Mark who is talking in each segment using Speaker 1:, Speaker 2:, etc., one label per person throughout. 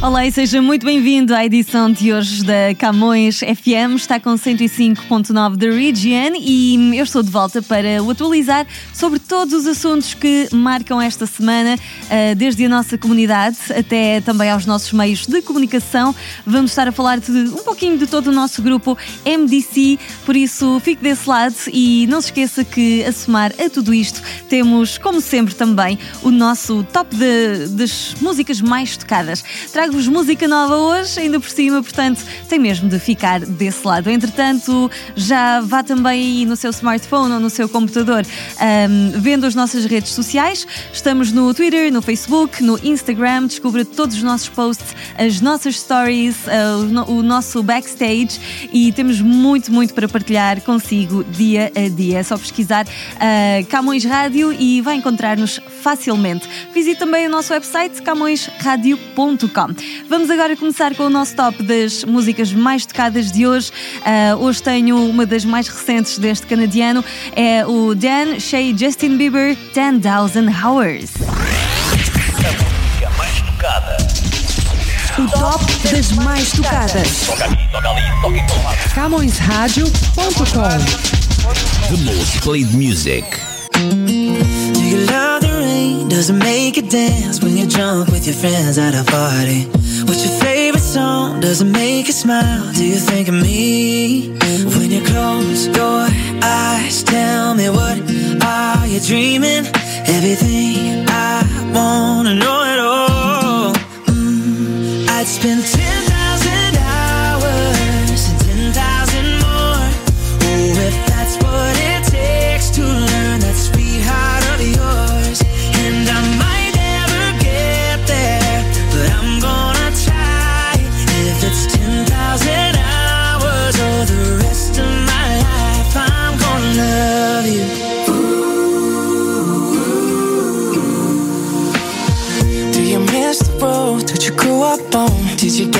Speaker 1: Olá e seja muito bem-vindo à edição de hoje da Camões FM. Está com 105.9 da Region e eu estou de volta para o atualizar sobre todos os assuntos que marcam esta semana, eh, desde a nossa comunidade até também aos nossos meios de comunicação. Vamos estar a falar de um pouquinho de todo o nosso grupo MDC, por isso fique desse lado e não se esqueça que a somar a tudo isto temos, como sempre, também o nosso top de, das músicas mais tocadas. Trago trago-vos música nova hoje, ainda por cima, portanto, tem mesmo de ficar desse lado. Entretanto, já vá também no seu smartphone ou no seu computador um, vendo as nossas redes sociais. Estamos no Twitter, no Facebook, no Instagram. Descubra todos os nossos posts, as nossas stories, uh, o, nosso backstage e temos muito, muito para partilhar consigo dia a dia. É só pesquisar uh, Camões Rádio e vai encontrar-nos facilmente. Visite também o nosso website camõesradio.com. Vamos agora começar com o nosso top das músicas mais tocadas de hoje. Uh, hoje tenho uma das mais recentes deste canadiano, é o Dan Shay Justin Bieber 10,000 Hours.
Speaker 2: A música mais tocada.
Speaker 3: O top das mais tocadas.
Speaker 2: Toca aqui, toca ali, toca em todo lado.
Speaker 4: CamõesRadio.com.
Speaker 2: The most played music.
Speaker 5: You love the rain? Does it make you dance when you're drunk with your friends at a party? What's your favorite song? Does it make you smile? Do you think of me? When you close your eyes, tell me what are you dreaming? Everything I wanna know it all. Mm, I'd spend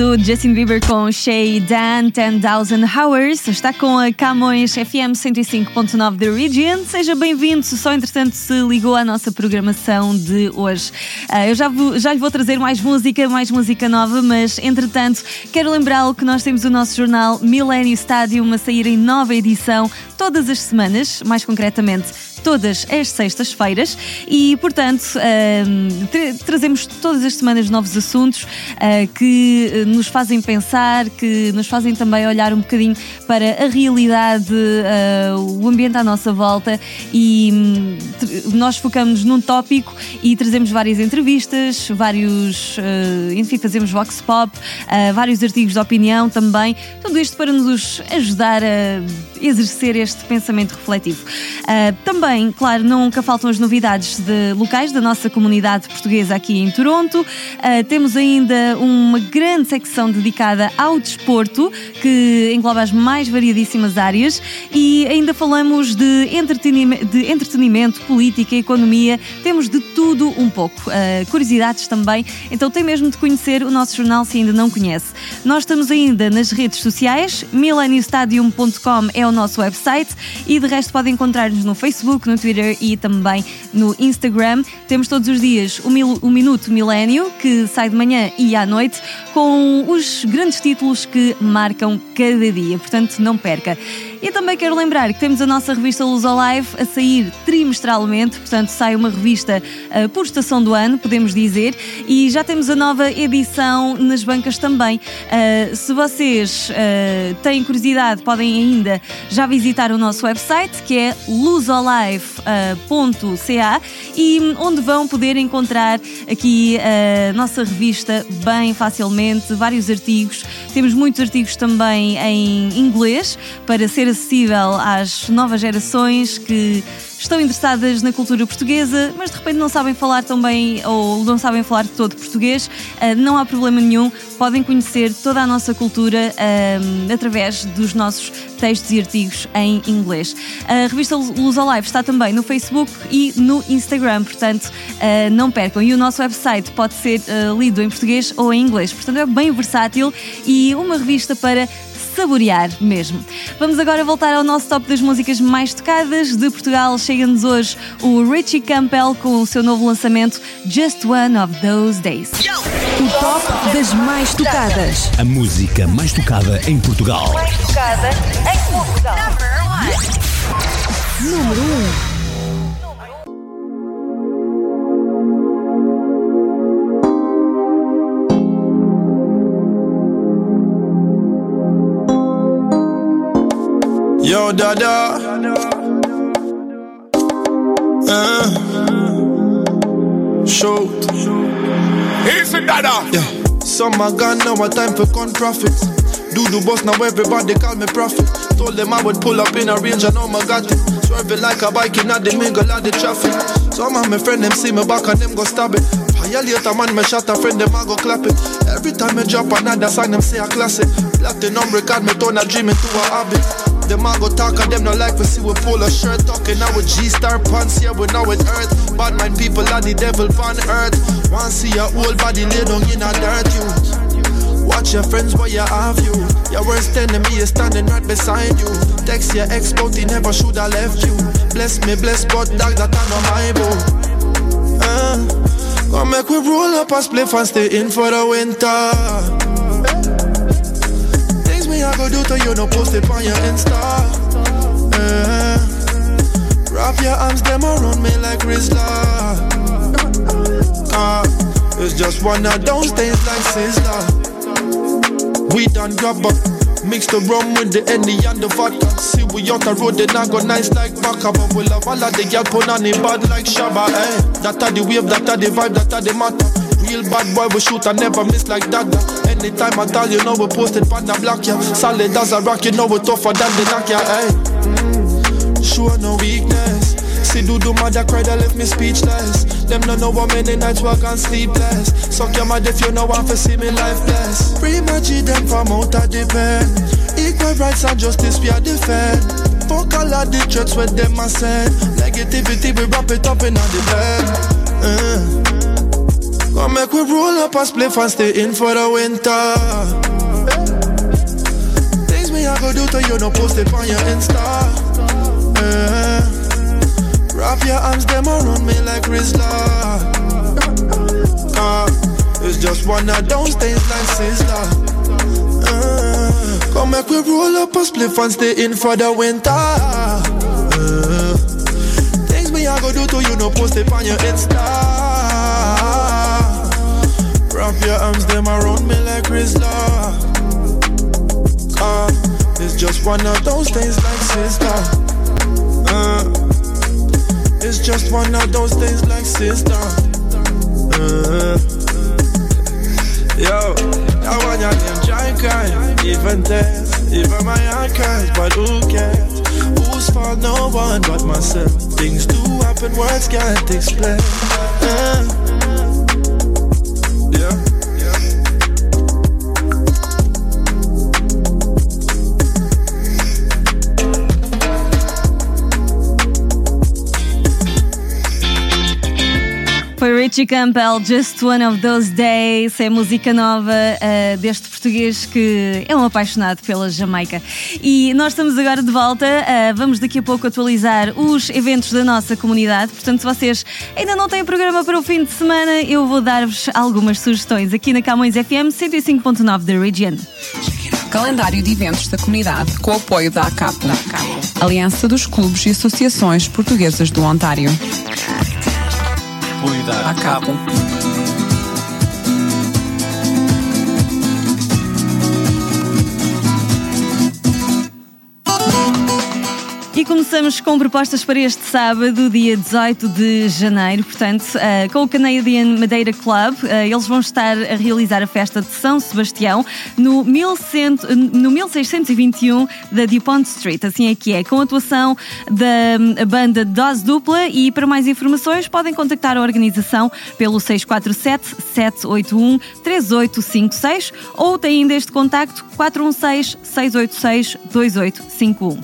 Speaker 1: Do Justin Bieber com Shay Dan 10,000 Hours. Está com a Camões FM 105.9 da Region. Seja bem-vindo. Se só entretanto se ligou à nossa programação de hoje. Ah, eu já, vou- já lhe vou trazer mais música, mais música nova, mas entretanto quero lembrá-lo que nós temos o nosso jornal Millennium Stadium a sair em nova edição todas as semanas, mais concretamente todas as sextas-feiras. E, portanto, ahm, tra- trazemos todas as semanas novos assuntos ah, que eh, nos fazem pensar, que nos fazem também olhar um bocadinho para a realidade, ah, o ambiente à nossa volta. E hum, nós focamos num tópico e trazemos várias entrevistas, vários, ah, enfim, fazemos vox pop, vários artigos de opinião também, tudo isto para nos ajudar a exercer este pensamento refletivo. Ah, claro, nunca faltam as novidades de locais da nossa comunidade portuguesa aqui em Toronto. Ah, temos ainda uma grande secção dedicada ao desporto, que engloba as mais variadíssimas áreas, e ainda falamos de entretenimento, de entretenimento política, economia, temos de tudo um pouco. Ah, curiosidades também, então tem mesmo de conhecer o nosso jornal se ainda não conhece. Nós estamos ainda nas redes sociais, millenniumstadium.com é o nosso website e de resto podem encontrar-nos no Facebook, no Twitter e também no Instagram. Temos todos os dias o, mil- o Minuto Milênio, que sai de manhã e à noite, com os grandes títulos que marcam cada dia, portanto não perca. E também quero lembrar que temos a nossa revista Luz Alive a sair trimestralmente, portanto sai uma revista ah, por estação do ano, podemos dizer, e já temos a nova edição nas bancas também. Ah, se vocês ah, têm curiosidade, podem ainda já visitar o nosso website, que é luzolive.ca e onde vão poder encontrar aqui a nossa revista bem facilmente, vários artigos. Temos muitos artigos também em inglês para ser acessível às novas gerações que estão interessadas na cultura portuguesa, mas de repente não sabem falar tão bem ou não sabem falar todo português. Ah, não há problema nenhum, podem conhecer toda a nossa cultura ah, através dos nossos textos e artigos em inglês. A revista Luz Alive está também no Facebook e no Instagram, portanto ah, não percam. E o nosso website pode ser lido em português ou em inglês, portanto é bem versátil e uma revista para saborear mesmo. Vamos agora voltar ao nosso top das músicas mais tocadas de Portugal. Chega-nos hoje o Richie Campbell com o seu novo lançamento Just One of Those Days.
Speaker 3: O top das mais tocadas.
Speaker 2: A música mais tocada em Portugal.
Speaker 6: Yo, Dada. Uh, shoot.
Speaker 7: Easy, Dada.
Speaker 6: Yeah. Summer gone, now my time for con profit. Do the boss, now everybody call me prophet. Told them I would pull up in a range, I know my it. Swerving like a bike in the mingle of the traffic. Some of my friend them see me back and them go stab it. Violator man, me shot a friend, them I go clap it. Every time I drop another song, them say a classic. Platinum record, me turn a dream into a habit. Them I go talk and them no like we see we pull a shirt. Talking now with G-star pants here we know it earth Bad mind people are the devil on earth. Want see your whole body lay down in a dirt you. Watch your friends where you have you. Your worst enemy is standing right beside you. Text your ex but he never should have left you. Bless me bless but dog that I know my boo. Uh, Come make we roll up a spliff and stay in for the winter do to no post it on your Insta. Eh. Wrap your arms them around me like Rizla. Ah, it's just one of those days like Sizzler. We done grab up. Mix the rum with the Henny and the vodka. See we out the road, then I go nice like Baka. But we love all of the girl put on bad like Shabba. Eh? That are the wave, that are the vibe, that are the matter. Real bad boy, we shoot and never miss like that. Anytime I tell you know we posted on the block, yeah. Solid as a rock, you know we tougher than the knock, yeah. Hey. Mm, sure no weakness. See do do mother cry that left me speechless. Them don't know how many nights work and sleepless. Suck your mother if you know want to see me lifeless. Free my G them from out of the pen. Equal rights and justice we are defend. Fuck all of the threats with them I send. Negativity we wrap it up in on the. Uh. Make we roll up and split and stay in for the winter. Things me I go do to you, no post it on your Insta. Eh. Wrap your arms them around me like Rizla. Ah, it's just one of those days like Sizzler. Uh, Come make we roll up a spliff and stay in for the winter. Uh, things me I go do to you, no post it on your Insta. Your arms them around me like Rizla. Uh, it's just one of those things like sister. Uh, it's just one of those things like sister. Uh, yo, I want your name try cry, even test, even my own cries, but who cares? Whose fault? No one but myself. Things do happen, words can't explain. Uh,
Speaker 1: Foi Richie Campbell, Just One of Those Days, é música nova uh, deste português que é um apaixonado pela Jamaica. E nós estamos agora de volta, uh, vamos daqui a pouco atualizar os eventos da nossa comunidade. Portanto, se vocês ainda não têm programa para o fim de semana, eu vou dar-vos algumas sugestões aqui na Camões FM 105.9 da Region.
Speaker 8: Calendário de eventos da comunidade com o apoio da ACAPO, Aliança dos Clubes e Associações Portuguesas do Ontário.
Speaker 2: Apoio da
Speaker 1: Começamos com propostas para este sábado, dia 18 de janeiro, portanto, uh, com o Canadian Madeira Club. Uh, eles vão estar a realizar a festa de São Sebastião no, 1100, no 1621 da DuPont Street. Assim é que é, com a atuação da hum, banda Dose Dupla. E para mais informações, podem contactar a organização pelo 647-781-3856 ou têm ainda este contacto 416-686-2851.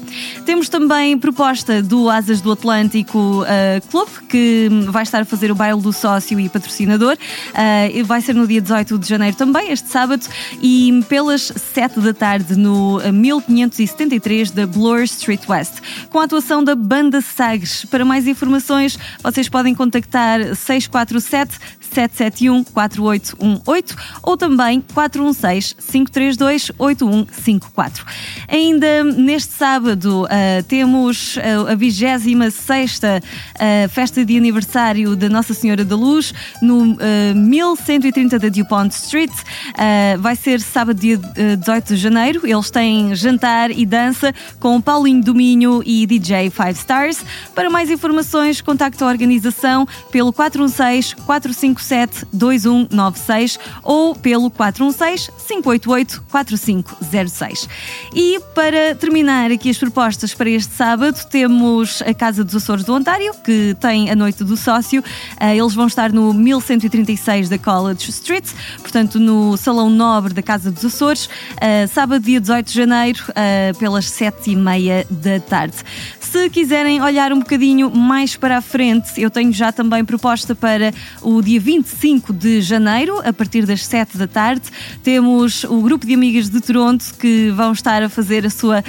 Speaker 1: Temos também proposta do Asas do Atlântico uh, Clube, que vai estar a fazer o baile do sócio e patrocinador. Uh, vai ser no dia 18 de janeiro também, este sábado, e pelas 7 da tarde no 1573 da Bloor Street West, com a atuação da Banda Sagres. Para mais informações, vocês podem contactar 647 771 4818 ou também 416 532 8154. Ainda neste sábado uh, temos uh, a 26 uh, festa de aniversário da Nossa Senhora da Luz no uh, 1130 da DuPont Street. Uh, vai ser sábado, dia uh, 18 de janeiro. Eles têm jantar e dança com Paulinho Dominho e DJ Five Stars. Para mais informações, contacte a organização pelo 416 457 2196 ou pelo 416 588 4506. E para terminar aqui as propostas para este sábado, temos a Casa dos Açores do Ontário, que tem a Noite do Sócio. Uh, eles vão estar no 1136 da College Street, portanto no Salão Nobre da Casa dos Açores, uh, sábado, dia 18 de janeiro, uh, pelas 7h30 da tarde. Se quiserem olhar um bocadinho mais para a frente, eu tenho já também proposta para o dia 25 de janeiro, a partir das 7 da tarde. Temos o grupo de amigas de Toronto que vão estar a fazer a sua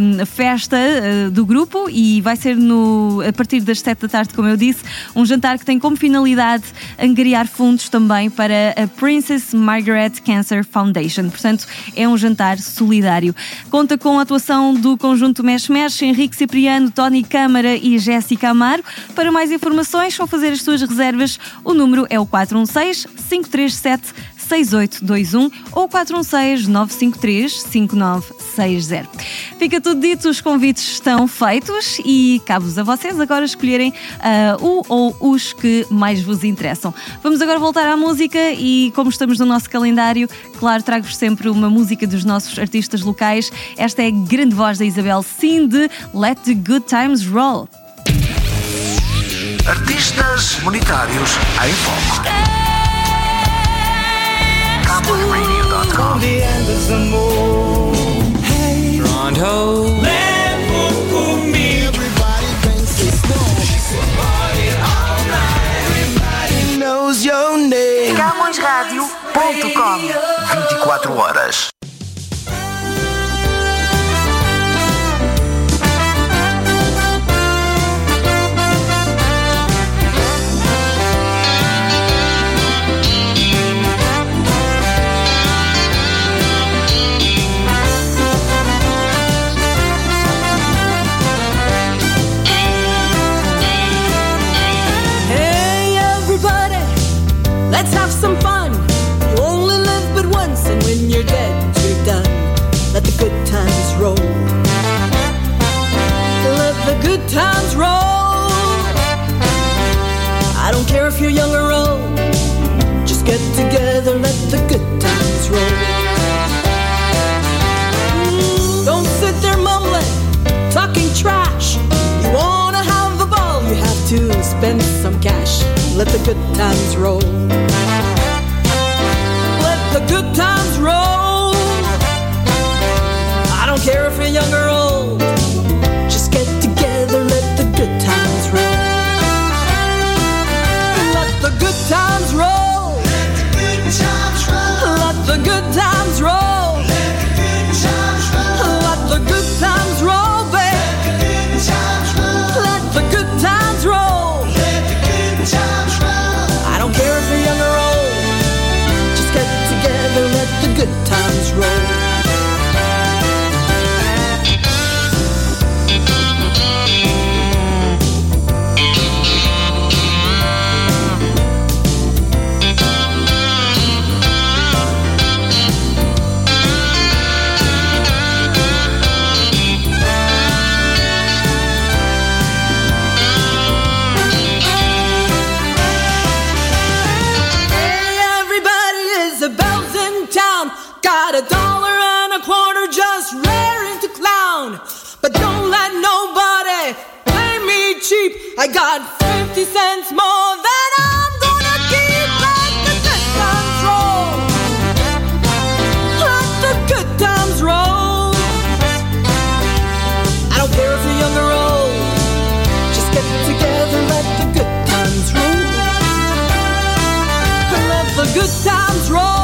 Speaker 1: um, festa uh, do grupo e vai ser no, a partir das 7 da tarde, como eu disse, um jantar que tem como finalidade angariar fundos também para a Princess Margaret Cancer Foundation. Portanto, é um jantar solidário. Conta com a atuação do conjunto Mesh Mesh, Henrique Cipriano, Tony Câmara e Jéssica Amaro. Para mais informações ou fazer as suas reservas, o número é o 416 537 6821 ou 416 953 5960. Fica tudo dito, os convites estão feitos e cabe-vos a vocês agora escolherem uh, o ou os que mais vos interessam. Vamos agora voltar à música e, como estamos no nosso calendário, claro, trago-vos sempre uma música dos nossos artistas locais. Esta é a grande voz da Isabel Sim de Let the Good Times Roll.
Speaker 9: Artistas comunitários em foco. CamõesRadio.com
Speaker 5: good times roll.
Speaker 9: I don't care if
Speaker 10: you're young or old, just get together, let the good times roll. Mm, don't sit there mumbling, talking trash. You wanna have the ball, you have to spend some cash. Let the good times roll. Let the good times roll. I don't care if you're young or old good times roll. Let the good times roll. Let the good times roll. Good times roll.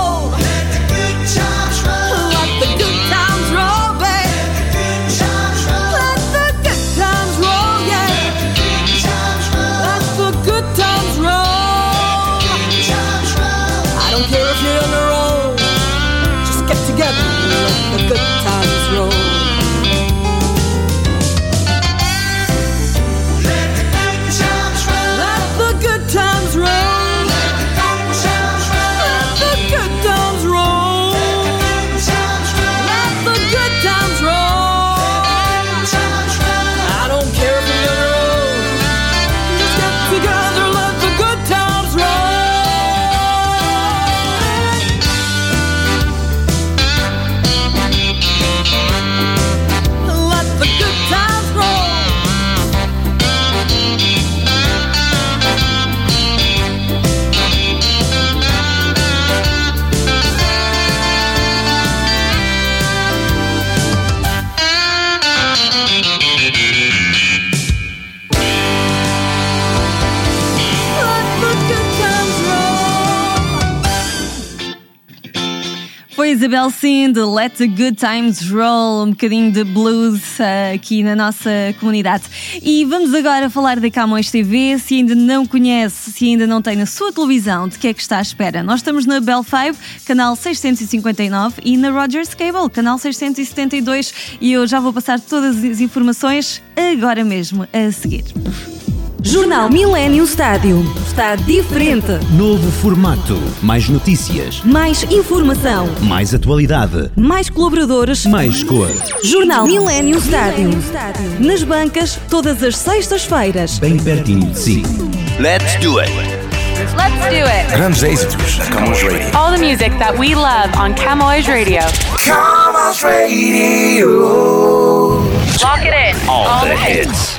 Speaker 1: Isabel Sim Let the Good Times Roll, um bocadinho de blues ah, aqui na nossa comunidade. E vamos agora falar da Camões TV. Se ainda não conhece, se ainda não tem na sua televisão, de que é que está à espera? Nós estamos na Bell 5, canal 659, e na Rogers Cable, canal 672. E eu já vou passar todas as informações agora mesmo, a seguir.
Speaker 3: Jornal Millennium Stádio. Está diferente.
Speaker 2: Novo formato. Mais notícias.
Speaker 3: Mais informação.
Speaker 2: Mais atualidade.
Speaker 3: Mais colaboradores.
Speaker 2: Mais cor.
Speaker 3: Jornal Millennium Stádio. Nas bancas, todas as sextas-feiras.
Speaker 2: Bem pertinho de si.
Speaker 9: Let's do it.
Speaker 11: Let's do it.
Speaker 9: Grandes êxitos da Camões Radio.
Speaker 11: All the music that we love on Camões Radio.
Speaker 9: Camões Radio.
Speaker 11: Lock it in.
Speaker 9: All the hits.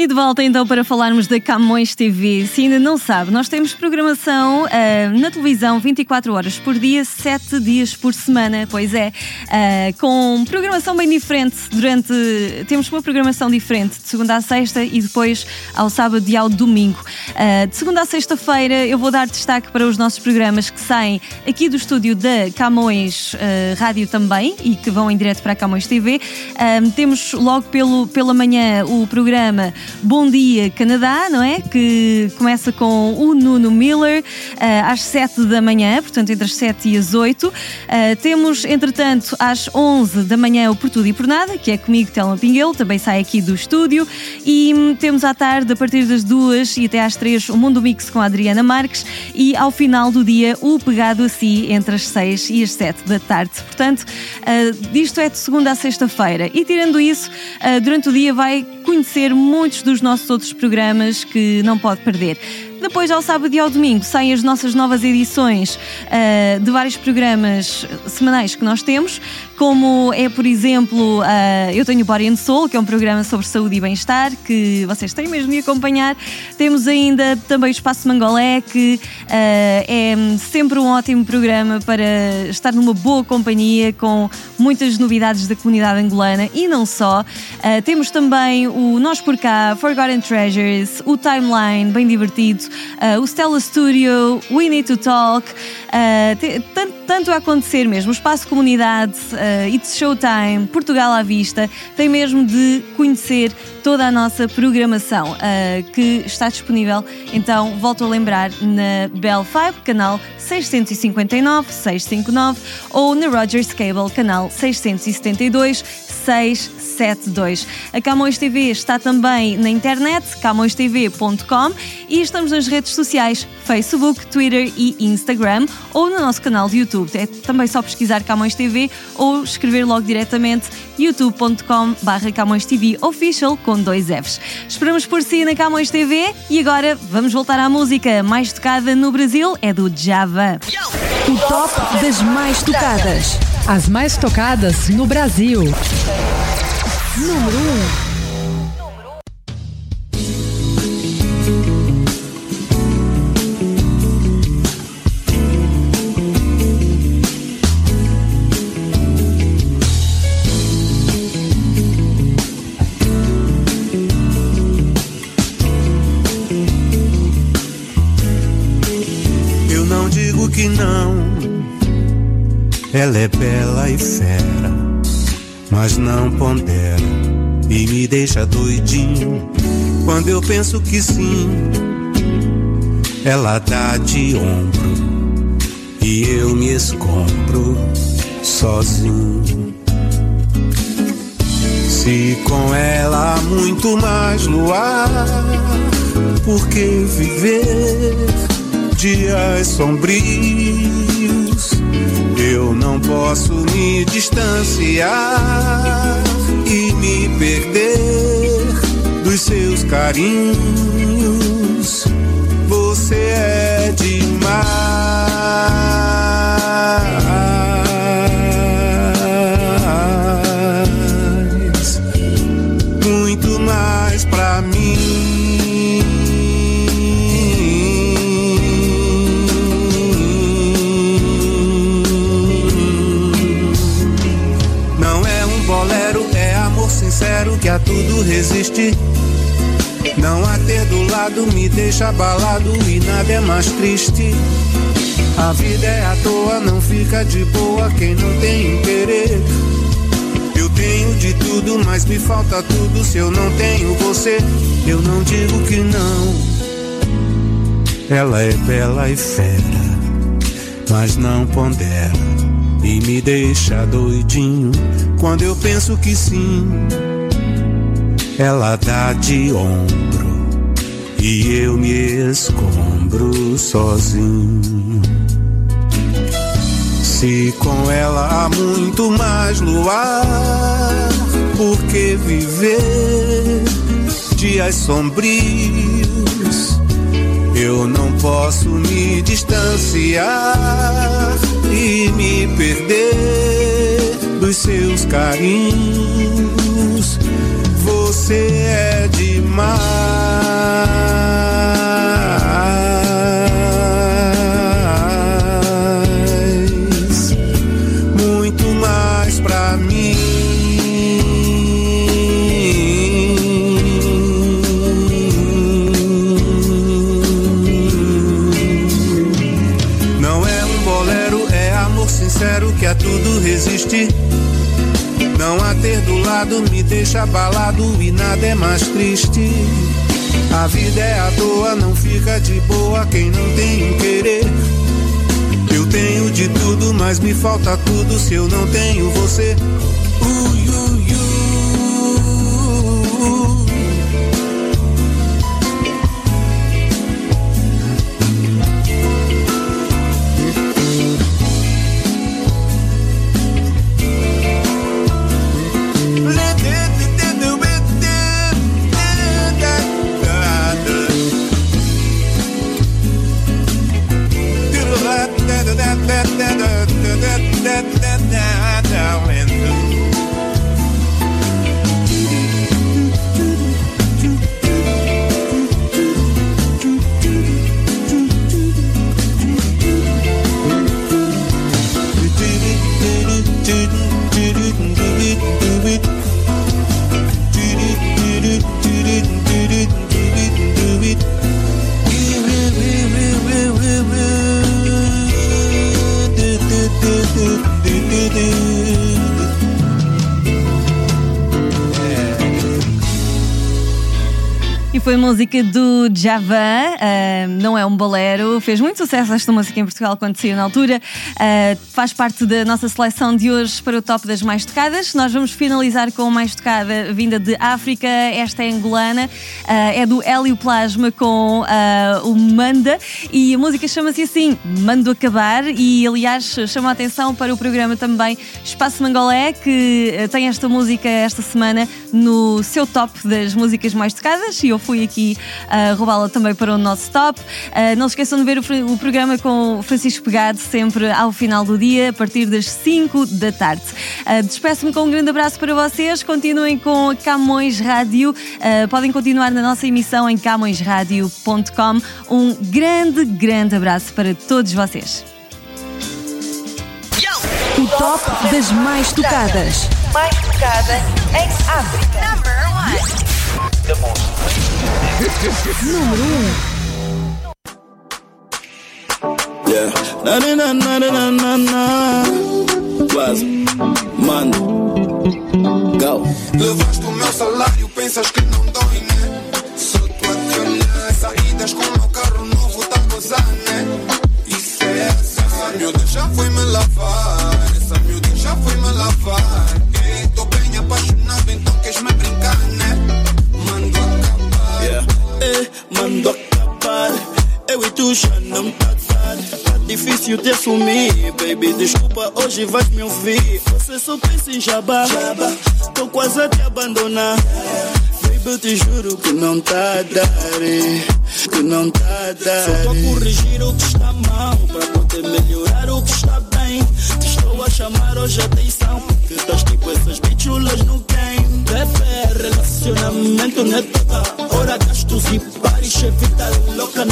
Speaker 1: E de volta então para falarmos da Camões TV. Se ainda não sabe, nós temos programação ah, na televisão 24 horas por dia, 7 dias por semana. Pois é, ah, com programação bem diferente durante. Temos uma programação diferente de segunda a sexta e depois ao sábado e ao domingo. Ah, de segunda a sexta-feira eu vou dar destaque para os nossos programas que saem aqui do estúdio da Camões Rádio também e que vão em direto para a Camões TV. Temos logo pelo, pela manhã o programa Bom Dia Canadá, não é? Que começa com o Nuno Miller ah, às 7 da manhã, portanto entre as 7 e as 8. Ah, temos, entretanto, às 11 da manhã o Por Tudo e Por Nada, que é comigo, Telma Pinguelo, também sai aqui do estúdio. E hum, temos à tarde, a partir das 2 e até às 3, o Mundo Mix com a Adriana Marques. E ao final do dia, o Pegado a Si, entre as 6 e as 7 da tarde. Portanto, ah, disto é de segunda a sexta-feira. E tirando isso, ah, durante o dia vai conhecer muitos dos nossos outros programas que não pode perder. Depois, ao sábado e ao domingo, saem as nossas novas edições ah, de vários programas semanais que nós temos, como é, por exemplo, ah, Eu Tenho Body and Soul, que é um programa sobre saúde e bem-estar, que vocês têm mesmo de acompanhar. Temos ainda também o Espaço Mangolé, que ah, é sempre um ótimo programa para estar numa boa companhia, com muitas novidades da comunidade angolana e não só. Ah, temos também o Nós Por Cá, Forgotten Treasures, o Timeline, bem divertido, o Stella Studio, We Need to Talk, tanto, tanto a acontecer mesmo. O Espaço Comunidade, ah, It's Showtime, Portugal à Vista, tem mesmo de conhecer toda a nossa programação ah, que está disponível. Então, volto a lembrar na Bell 5, canal 659, 659 ou na Rogers Cable, canal 672, 672. A Camões TV está também na internet, camõestv.com e estamos nas redes sociais Facebook, Twitter e Instagram ou no nosso canal de YouTube. É também só pesquisar Camões TV ou escrever logo diretamente youtube.com barra Camões TV Official com dois Fs. Esperamos por si na Camões TV e agora vamos voltar à música mais tocada no Brasil, é do Java.
Speaker 4: O top das mais tocadas. As mais tocadas no Brasil. Número 1.
Speaker 12: Mas não pondera e me deixa doidinho. Quando eu penso que sim, ela dá de ombro e eu me escombro sozinho. Se com ela há muito mais luar, por que viver dias sombrios? Eu não posso me distanciar e me perder dos seus carinhos. Você é demais, tudo resiste. Não a ter do lado me deixa abalado e nada é mais triste. A vida é à toa, não fica de boa quem não tem querer. Eu tenho de tudo, mas me falta tudo se eu não tenho você. Eu não digo que não. Ela é bela e fera, mas não pondera e me deixa doidinho quando eu penso que sim. Ela dá de ombro e eu me escombro sozinho. Se com ela há muito mais luar, por que viver dias sombrios? Eu não posso me distanciar e me perder dos seus carinhos. Você é demais, muito mais pra mim. Não é um bolero, é amor sincero que a tudo resiste. Não a ter do lado me deixa abalado e nada é mais triste. A vida é à toa, não fica de boa quem não tem um querer. Eu tenho de tudo, mas me falta tudo se eu não tenho você.
Speaker 1: Música do Java, ah, não é um bolero, fez muito sucesso esta música em Portugal quando saiu na altura. Ah, faz parte da nossa seleção de hoje para o top das mais tocadas. Nós vamos finalizar com a mais tocada vinda de África, esta é angolana, ah, é do Hélio Plasma com ah, o Manda e a música chama-se assim, Mando Acabar. E aliás, chama a atenção para o programa também Espaço Mangolé, que tem esta música esta semana no seu top das músicas mais tocadas e eu fui aqui uh, roubá-la também para o nosso top. Uh, não se esqueçam de ver o, o programa com o Francisco Pegado sempre ao final do dia, a partir das 5 da tarde. Uh, Despeço-me com um grande abraço para vocês. Continuem com a Camões Rádio. Uh, podem continuar na nossa emissão em camõesradio.com. Um grande, grande abraço para todos vocês.
Speaker 4: O top das mais tocadas.
Speaker 13: Mais tocada em África. Number one.
Speaker 4: Número 1.
Speaker 14: Yeah. Na na na na na na. Quase. Mano. Go.
Speaker 7: Levaste o meu salário, pensas que não dói, né? Só tu a te olhar, saídas com o meu carro novo, tá gozar, né? Isso é azar. Essa miúda já foi me lavar, essa miúda já foi me lavar. Ei, tô bem apaixonado, então queres me brincar, né? Mando acabar.
Speaker 14: Yeah. Eh, mando acabar. Eu e tu já não tá tarde. Difícil te assumir, baby. Desculpa, hoje vais me ouvir. Você só pensa em jabá. Tô quase a te abandonar. Baby, eu te juro que não tá a dar. Que não tá a dar. Só tô a corrigir o que está mal. Pra poder melhorar o que está bem. Te estou a chamar hoje a atenção. Porque estás tipo essas bichulas no game. Bebê, relacionamento não é toda hora. Gastos e.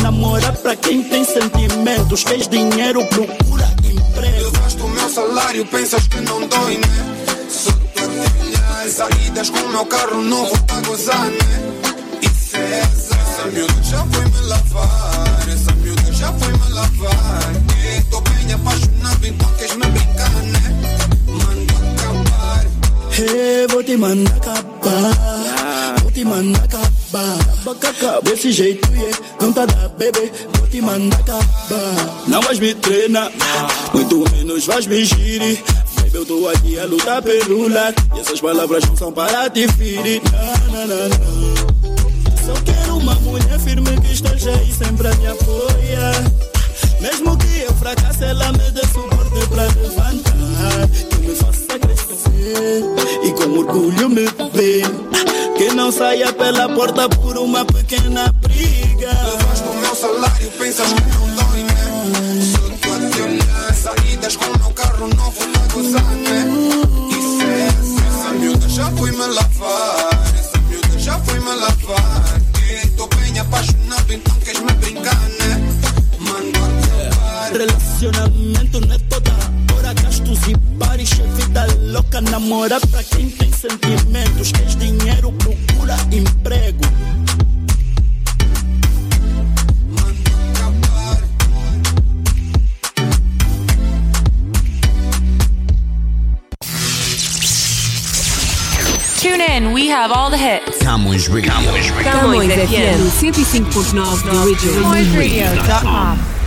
Speaker 14: Namora pra quem tem sentimentos. Queres dinheiro, procura emprego.
Speaker 7: Levaste o meu salário, pensas que não dói, né? Só olhar, saídas com o meu carro novo, tá a gozar, né? Isso é azar. Essa miúda já foi me lavar, essa miúda já foi me lavar. Ei, tô bem apaixonado, então queres me brincar, né? Mando acabar.
Speaker 14: Hey, vou te mandar acabar. Te mandar acabar. Desse jeito, yeah, não tá da bebê. Vou te mandar acabar. Não vais me treinar, muito menos vais me girir. Baby, eu tô aqui a lutar pelo lar. E essas palavras não são para te ferir. Não. Só quero uma mulher firme que esteja aí sempre a me apoiar. Mesmo que eu fracasse, ela me dê suporte pra levantar. Que me faça crescer e com orgulho me ver. Que não saia pela porta por uma pequena briga.
Speaker 7: Levaste o meu salário, pensas que não dói, né? Só tu a te saídas com o meu carro novo, tá a gozar, né? Isso é. Essa miúda já foi me lavar, essa miúda já foi me lavar. Tô bem apaixonado, então queres me brincar,
Speaker 14: louca. Namora pra quem tem sentimentos. Queres dinheiro, procura emprego.
Speaker 11: We have all the hits.
Speaker 2: Camões Radio.
Speaker 3: Camões FM 105.9 The Original.
Speaker 11: CamõesRadio.com.